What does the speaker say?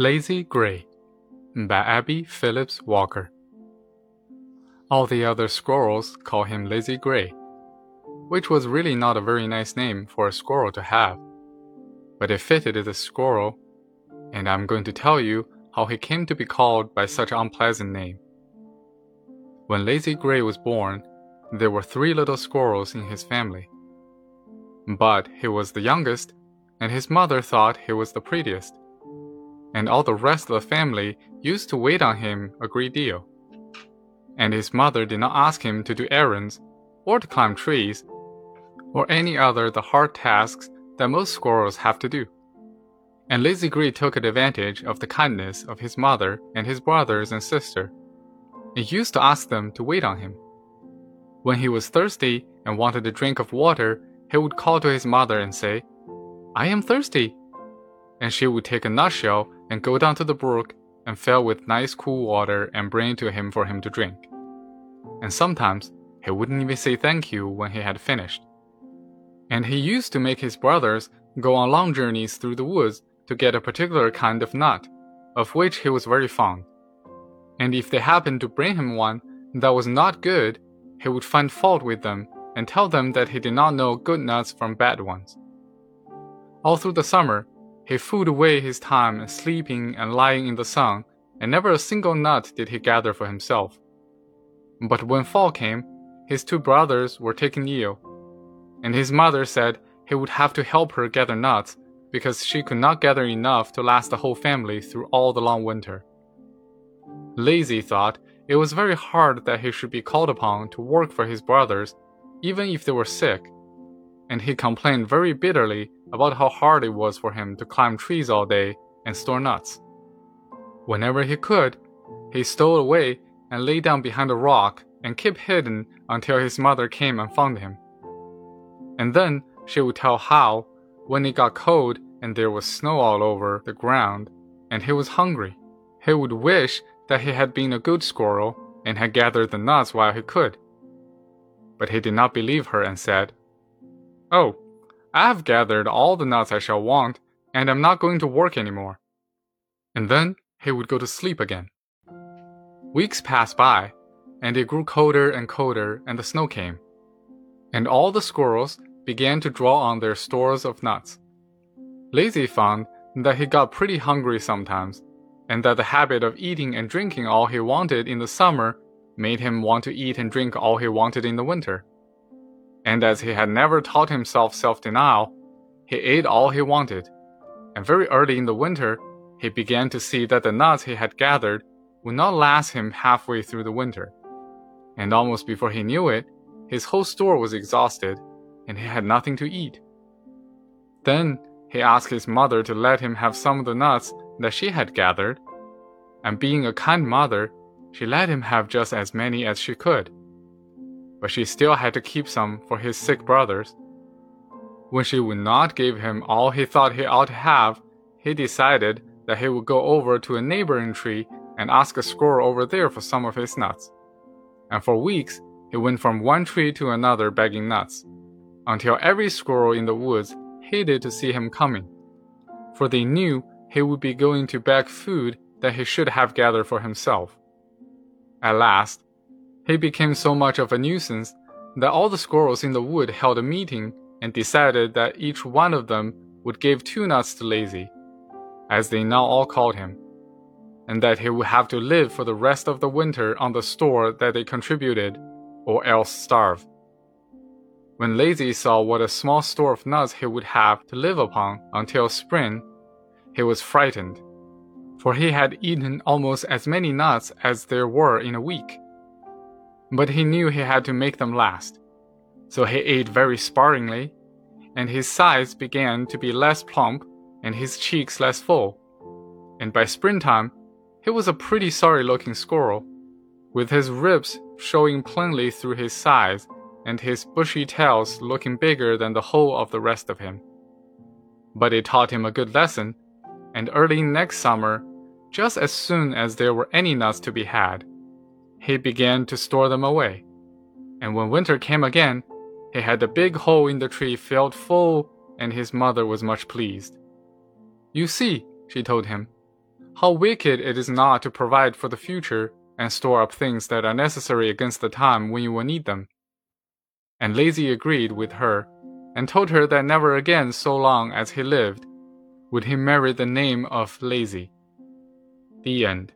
Lazy Gray by Abbie Phillips Walker. All the other squirrels call him Lazy Gray, which was really not a very nice name for a squirrel to have. But it fitted the squirrel, and I'm going to tell you how he came to be called by such an unpleasant name. When Lazy Gray was born, there were three little squirrels in his family. But he was the youngest, and his mother thought he was the prettiest. And all the rest of the family used to wait on him a great deal. And his mother did not ask him to do errands, or to climb trees, or any other the hard tasks that most squirrels have to do. And Lazy Gray took advantage of the kindness of his mother and his brothers and sister, and used to ask them to wait on him. When he was thirsty and wanted a drink of water, he would call to his mother and say, I am thirsty. And she would take a nutshell and go down to the brook and fill with nice cool water and bring it to him for him to drink. And sometimes he wouldn't even say thank you when he had finished. And he used to make his brothers go on long journeys through the woods to get a particular kind of nut, of which he was very fond. And if they happened to bring him one that was not good, he would find fault with them and tell them that he did not know good nuts from bad ones. All through the summer, he fooled away his time sleeping and lying in the sun, and never a single nut did he gather for himself. But when fall came, his two brothers were taken ill, and his mother said he would have to help her gather nuts because she could not gather enough to last the whole family through all the long winter. Lazy thought it was very hard that he should be called upon to work for his brothers, even if they were sick, and he complained very bitterly about how hard it was for him to climb trees all day and store nuts. Whenever he could, he stole away and lay down behind a rock and kept hidden until his mother came and found him. And then she would tell how, when it got cold and there was snow all over the ground, and he was hungry, he would wish that he had been a good squirrel and had gathered the nuts while he could. But he did not believe her and said, Oh, I have gathered all the nuts I shall want, and I'm not going to work any more. And then he would go to sleep again. Weeks passed by, and it grew colder and colder, and the snow came. And all the squirrels began to draw on their stores of nuts. Lazy found that he got pretty hungry sometimes, and that the habit of eating and drinking all he wanted in the summer made him want to eat and drink all he wanted in the winter and as he had never taught himself self denial, he ate all he wanted. And very early in the winter, he began to see that the nuts he had gathered would not last him halfway through the winter. And almost before he knew it, his whole store was exhausted, and he had nothing to eat. Then he asked his mother to let him have some of the nuts that she had gathered, and being a kind mother, she let him have just as many as she could but she still had to keep some for his sick brothers. When she would not give him all he thought he ought to have, he decided that he would go over to a neighboring tree and ask a squirrel over there for some of his nuts. And for weeks, he went from one tree to another begging nuts, until every squirrel in the woods hated to see him coming, for they knew he would be going to beg food that he should have gathered for himself. At last, he became so much of a nuisance that all the squirrels in the wood held a meeting and decided that each one of them would give two nuts to Lazy, as they now all called him, and that he would have to live for the rest of the winter on the store that they contributed, or else starve. When Lazy saw what a small store of nuts he would have to live upon until spring, he was frightened, for he had eaten almost as many nuts as there were in a week but he knew he had to make them last. So he ate very sparingly, and his sides began to be less plump and his cheeks less full. And by springtime, he was a pretty sorry looking squirrel, with his ribs showing plainly through his sides and his bushy tails looking bigger than the whole of the rest of him. But it taught him a good lesson, and early next summer, just as soon as there were any nuts to be had, he began to store them away. And when winter came again, he had a big hole in the tree filled full, and his mother was much pleased. You see, she told him, How wicked it is not to provide for the future and store up things that are necessary against the time when you will need them. And Lazy agreed with her and told her that never again, so long as he lived, would he merit the name of Lazy. The end.